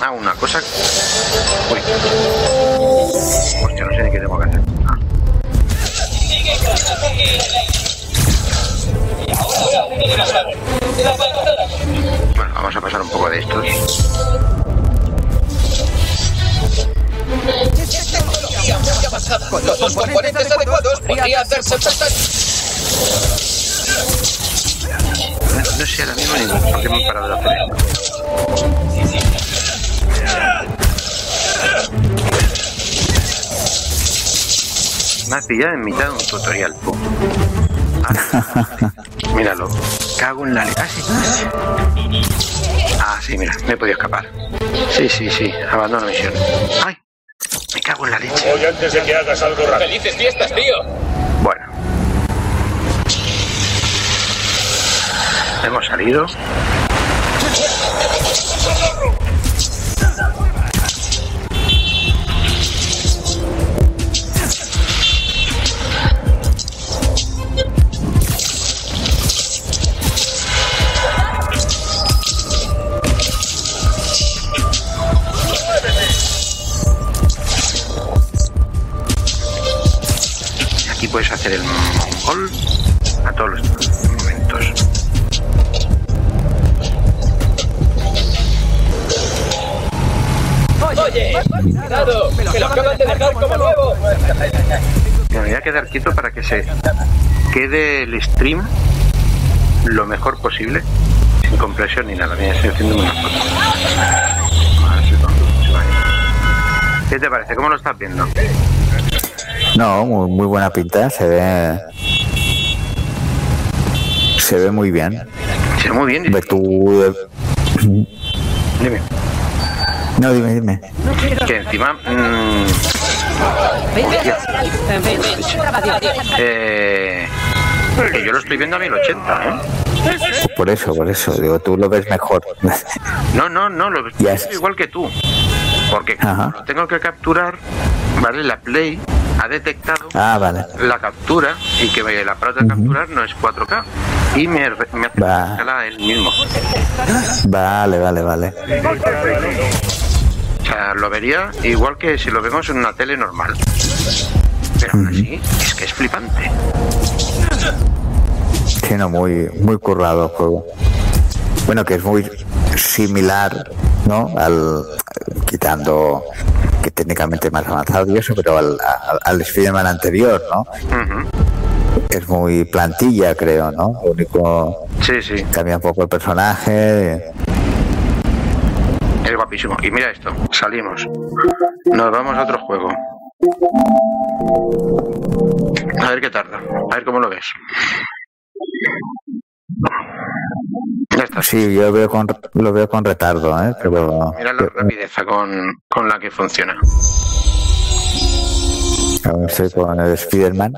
[SPEAKER 1] Ah, una cosa. Uy. Hostia, no sé ni qué tengo que hacer. Bueno, vamos a pasar un poco de estos.
[SPEAKER 3] Con los componentes adecuados podría hacerse
[SPEAKER 1] No, no sé ahora mismo ni por qué me he parado de hacer esto. Me has pillado en mitad de un tutorial, míralo. Cago en la leche. Ah, sí. Ah, sí, mira, me he podido escapar. Sí, sí, sí. Abandono misión. ¡Ay! Cago en la leche.
[SPEAKER 3] Hoy antes de que hagas algo rápido. ¡Felices fiestas, tío!
[SPEAKER 1] Bueno. Hemos salido. Hacer el mongol a todos los momentos.
[SPEAKER 3] Oye, cuidado, que lo acaban de dejar como nuevo.
[SPEAKER 1] Me voy a quedar quieto para que se quede el stream lo mejor posible, sin compresión ni nada. Mira, estoy haciendo una foto. ¿Qué te parece? ¿Cómo lo estás viendo?
[SPEAKER 2] No, muy, muy buena pinta, se ve. Se ve muy bien.
[SPEAKER 1] Se ve muy bien.
[SPEAKER 2] Ve tú. eh,
[SPEAKER 1] Dime.
[SPEAKER 2] No, dime, dime.
[SPEAKER 1] Que encima. mm, eh, que yo lo estoy viendo a 1080, ¿eh?
[SPEAKER 2] Por eso, por eso. Digo, tú lo ves mejor.
[SPEAKER 1] No, no, no, lo estoy
[SPEAKER 2] Ya
[SPEAKER 1] viendo
[SPEAKER 2] es.
[SPEAKER 1] igual que tú. Porque
[SPEAKER 2] Ajá.
[SPEAKER 1] lo tengo que capturar, ¿vale? La Play ha detectado
[SPEAKER 2] Ah, vale.
[SPEAKER 1] la captura y que el aparato de capturar no es 4K y me, me hace
[SPEAKER 2] Va.
[SPEAKER 1] la él mismo.
[SPEAKER 2] Vale, vale, vale.
[SPEAKER 1] O sea, lo vería igual que si lo vemos en una tele normal. Pero aún así, es que es flipante.
[SPEAKER 2] No, muy, muy currado el juego. Bueno, que es muy similar, ¿no? Al quitando que técnicamente más avanzado y eso, pero al, al, al Spider-Man anterior, ¿no? Es muy plantilla, creo, ¿no? Lo único
[SPEAKER 1] Sí, sí,
[SPEAKER 2] cambia un poco el personaje.
[SPEAKER 1] es guapísimo. Y mira esto, salimos. Nos vamos a otro juego. A ver qué tarda. A ver cómo lo ves.
[SPEAKER 2] Sí, yo veo con, lo veo con retardo, ¿eh? Pero
[SPEAKER 1] Mira la rapidez con, con la que funciona.
[SPEAKER 2] aún estoy con el Spider-Man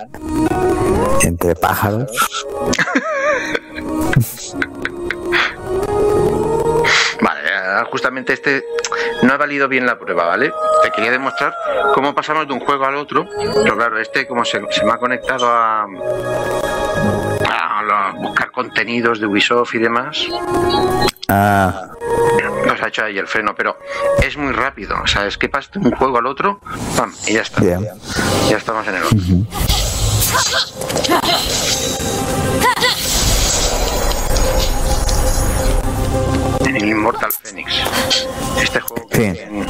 [SPEAKER 2] entre pájaros.
[SPEAKER 1] Vale, eh, justamente este no ha valido bien la prueba, ¿vale? Te quería demostrar cómo pasamos de un juego al otro. Pero claro, este como se, se me ha conectado a, a lo- buscar contenidos de Ubisoft y demás,
[SPEAKER 2] Ah,
[SPEAKER 1] nos ha hecho ahí el freno, pero es muy rápido. O sea, es que pasas de un juego al otro, ¡pam! Y ya está. Ya estamos en el otro. En el Immortal Phoenix. Este juego que
[SPEAKER 2] Sí.
[SPEAKER 1] en-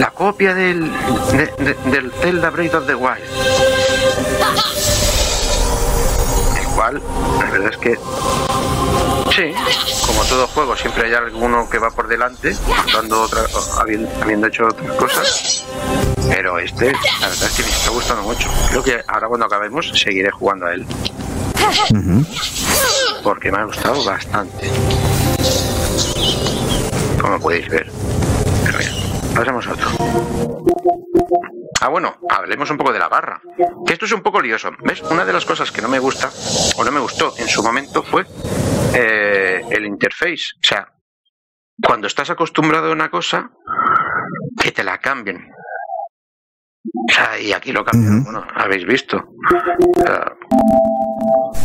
[SPEAKER 1] la copia del, de- de- del Zelda Breath of the Wild. Cual, la verdad es que Sí, como todo juego, siempre hay alguno que va por delante, dando otra, habiendo, habiendo hecho otras cosas. Pero este, la verdad es que me está gustando mucho. Creo que ahora cuando acabemos seguiré jugando a él. Porque me ha gustado bastante. Como podéis ver. Pero bien, pasemos a otro. Ah, bueno, hablemos un poco de la barra. Que esto es un poco lioso. ¿Ves? Una de las cosas que no me gusta, o no me gustó en su momento, fue eh, el interface. O sea, cuando estás acostumbrado a una cosa, que te la cambien. O sea, y aquí lo cambian,
[SPEAKER 2] Ujú.
[SPEAKER 1] bueno, habéis visto.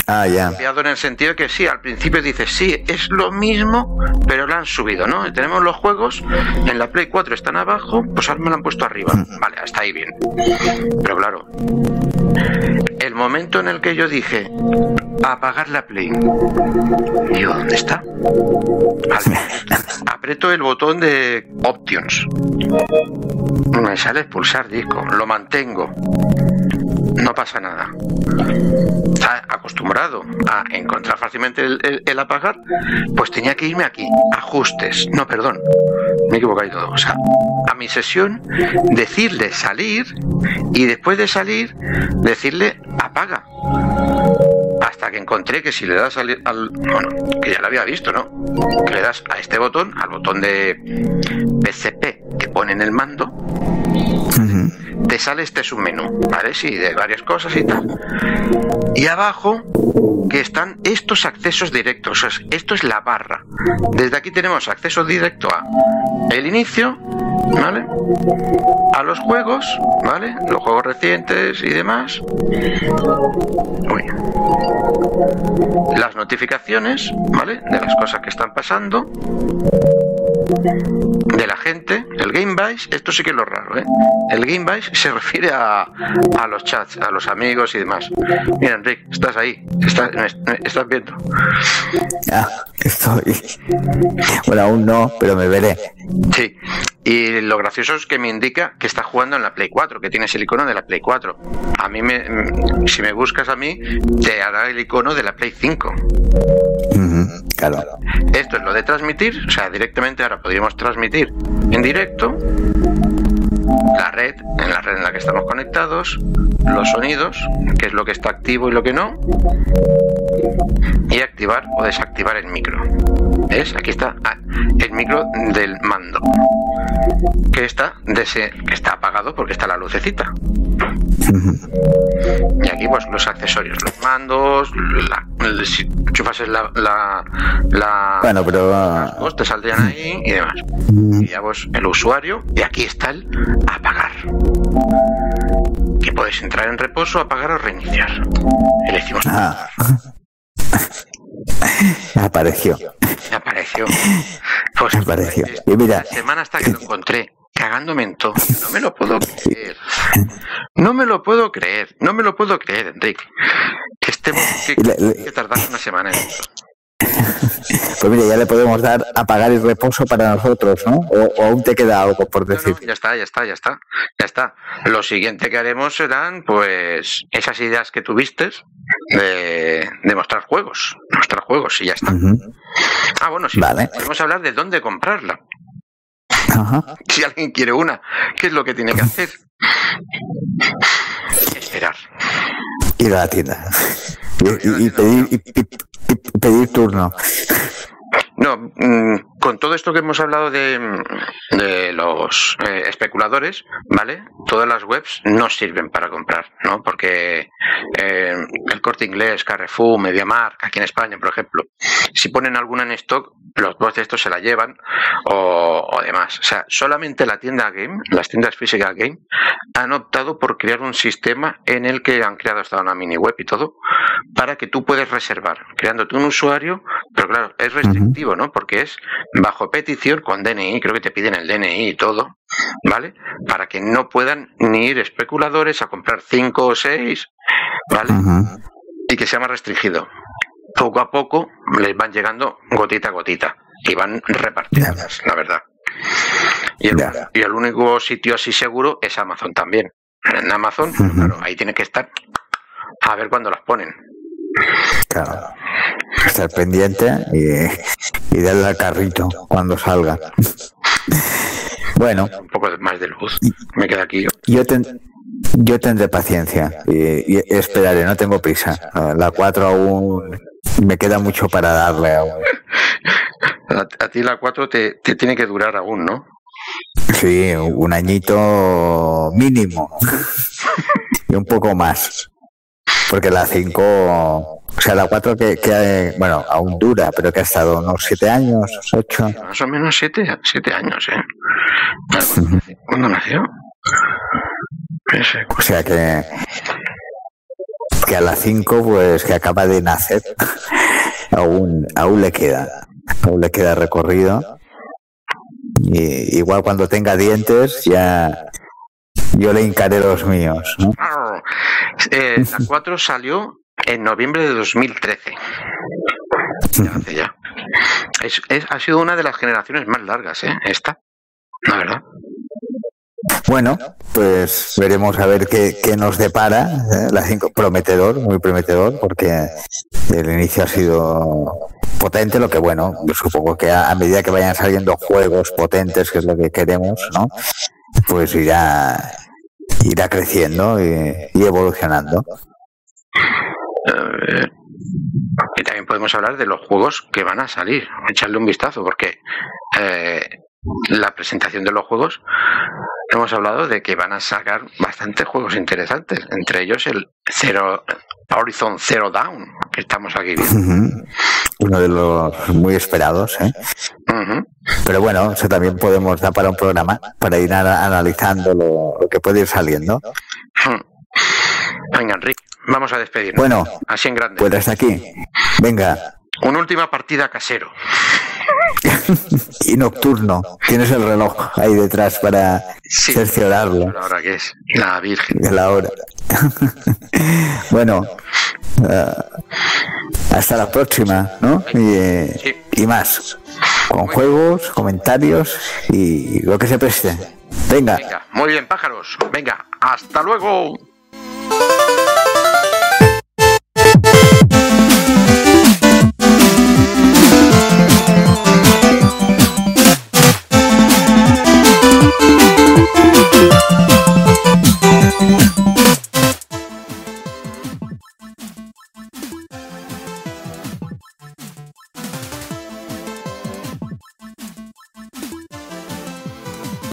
[SPEAKER 2] Ah, ya.
[SPEAKER 1] cambiado en el sentido de que sí, al principio dices, sí, es lo mismo, pero lo han subido, ¿no? Tenemos los juegos, en la Play 4 están abajo, pues ahora me lo han puesto arriba. Vale, hasta ahí bien. Pero claro, el momento en el que yo dije, apagar la Play, digo, ¿dónde está? Vale. Aprieto el botón de Options. Me sale expulsar disco, lo mantengo. No pasa nada acostumbrado a encontrar fácilmente el, apagar, pues tenía que irme aquí, ajustes, no, perdón, me he equivocado y todo, o sea, a mi sesión, decirle salir y después de salir, decirle apaga. Hasta que encontré que si le das al, al- bueno, que ya lo había visto, ¿no? Que le das a este botón, al botón de PCP que pone en el mando. Te sale este submenú, ¿vale? Sí, de varias cosas y tal. Y abajo que están estos accesos directos, esto es la barra. Desde aquí tenemos acceso directo a el inicio, ¿vale? A los juegos, ¿vale? Los juegos recientes y demás. Uy. Las notificaciones, ¿vale? De las cosas que están pasando. De la gente, el Gamebase, esto sí que es lo raro, ¿eh? El Gamebase se refiere a, a los chats, a los amigos y demás. Mira, Enrique, estás ahí, estás, me- me- estás viendo.
[SPEAKER 2] Ah, estoy. Bueno, aún no, pero me veré.
[SPEAKER 1] Sí. Y lo gracioso es que me indica que está jugando en la Play 4, que tienes el icono de la Play 4. A mí, me, mm, si me buscas a mí, te hará el icono de la Play 5.
[SPEAKER 2] Ujú,
[SPEAKER 1] Esto es lo de transmitir, o sea, directamente ahora podríamos transmitir en directo la red, en la red en la que estamos conectados, los sonidos, qué es lo que está activo y lo que no, y activar o desactivar el micro. ¿Ves? Aquí está ah, el micro del mando, que está, de ese- que está apagado porque está la lucecita. Y aquí pues los accesorios, los mandos, la, si enchufas la, la, la
[SPEAKER 2] Bueno, pero.
[SPEAKER 1] cascos, te saldrían ahí y demás. Y ya pues el usuario, y aquí está el apagar. Que puedes entrar en reposo, apagar o reiniciar. Elegimos
[SPEAKER 2] Ah. Apareció.
[SPEAKER 1] Me apareció. Pues
[SPEAKER 2] apareció. Y mira.
[SPEAKER 1] semana hasta que lo encontré, cagándome en todo. No me lo puedo creer. No me lo puedo creer. No me lo puedo creer, Enrique. Que estemos que, que tardar una semana en esto.
[SPEAKER 2] Pues mira, ya le podemos dar apagar el reposo para nosotros, ¿no? O, o aún te queda algo por decir.
[SPEAKER 1] no, ya está, ya está, ya está, ya está. Lo siguiente que haremos serán, pues, esas ideas que tuviste de, de mostrar juegos, mostrar juegos y ya está. Ah, bueno, sí.
[SPEAKER 2] Vale.
[SPEAKER 1] Podemos hablar de dónde comprarla.
[SPEAKER 2] Ajá.
[SPEAKER 1] Si alguien quiere una, ¿qué es lo que tiene que hacer? Esperar.
[SPEAKER 2] Ir a la tienda. Y, y- y pedir, y pedir turno.
[SPEAKER 1] No, mm, con todo esto que hemos hablado de, mm, de los eh, especuladores, ¿vale? Todas las webs no sirven para comprar, ¿no? Porque eh, el corte inglés, Carrefour, MediaMark, aquí en España, por ejemplo, si ponen alguna en stock, los bots de estos se la llevan o, o demás. O sea, solamente la tienda Game, las tiendas físicas Game, han optado por crear un sistema en el que han creado hasta una mini web y todo, para que tú puedes reservar, creándote un usuario, pero claro, es restrictivo, ¿no? Porque es bajo petición con DNI, creo que te piden el DNI y todo, ¿vale? Para que no puedan ni ir especuladores a comprar cinco o seis, ¿vale? Y que sea más restringido. Poco a poco les van llegando gotita a gotita y van repartidas, la verdad. Y el,
[SPEAKER 2] Ya.
[SPEAKER 1] y el único sitio así seguro es Amazon también. En Amazon, claro, ahí tiene que estar a ver cuándo las ponen.
[SPEAKER 2] Claro. Estar pendiente y, y darle al carrito cuando salga. Bueno,
[SPEAKER 1] Un poco más de luz. Me queda aquí yo.
[SPEAKER 2] yo, ten- yo tendré paciencia y, y esperaré, no tengo prisa. La 4 aún me queda mucho para darle aún.
[SPEAKER 1] A, a ti la 4 te, te tiene que durar aún, ¿no?
[SPEAKER 2] Sí, un añito mínimo. y un poco más. Porque la 5, o sea, la 4 que, que, bueno, aún dura, pero que ha estado unos 7 años, 8.
[SPEAKER 1] Más o menos siete, siete años, ¿eh? ¿Cuándo nació?
[SPEAKER 2] O sea que, que a las 5, pues que acaba de nacer, aún, aún le queda, aún le queda recorrido. Y igual cuando tenga dientes ya yo le hincaré los míos. ¿no?
[SPEAKER 1] Eh, la 4 salió en noviembre de 2013. Ya ya. Es, es- ha sido una de las generaciones más largas, ¿eh? Esta. La verdad.
[SPEAKER 2] Bueno, pues veremos a ver qué, qué nos depara. ¿eh? La 5 prometedor, muy prometedor, porque el inicio ha sido potente, lo que bueno, yo supongo que a, a medida que vayan saliendo juegos potentes, que es lo que queremos, ¿no? Pues irá, irá creciendo y, evolucionando.
[SPEAKER 1] Y también podemos hablar de los juegos que van a salir. Echarle un vistazo, porque eh, la presentación de los juegos hemos hablado de que van a sacar bastantes juegos interesantes, entre ellos el Zero, Horizon Zero Down, que estamos aquí viendo.
[SPEAKER 2] Uno de los muy esperados, ¿eh? Pero bueno, eso también podemos dar para un programa, para ir ana- analizando lo, lo que puede ir saliendo.
[SPEAKER 1] Venga, Enrique, vamos a despedirnos.
[SPEAKER 2] Bueno,
[SPEAKER 1] Así en grande.
[SPEAKER 2] pues hasta aquí. Venga,
[SPEAKER 1] Una última partida casero.
[SPEAKER 2] y nocturno. Tienes el reloj ahí detrás para
[SPEAKER 1] Sí.
[SPEAKER 2] cerciorarlo
[SPEAKER 1] Pero ahora que es la Virgen.
[SPEAKER 2] la hora. bueno, eh, hasta la próxima, ¿no? Y, eh,
[SPEAKER 1] Sí.
[SPEAKER 2] y más. Con juegos, comentarios y lo que se preste. Venga.
[SPEAKER 1] Venga, muy bien, pájaros. Venga, hasta luego. Thank you.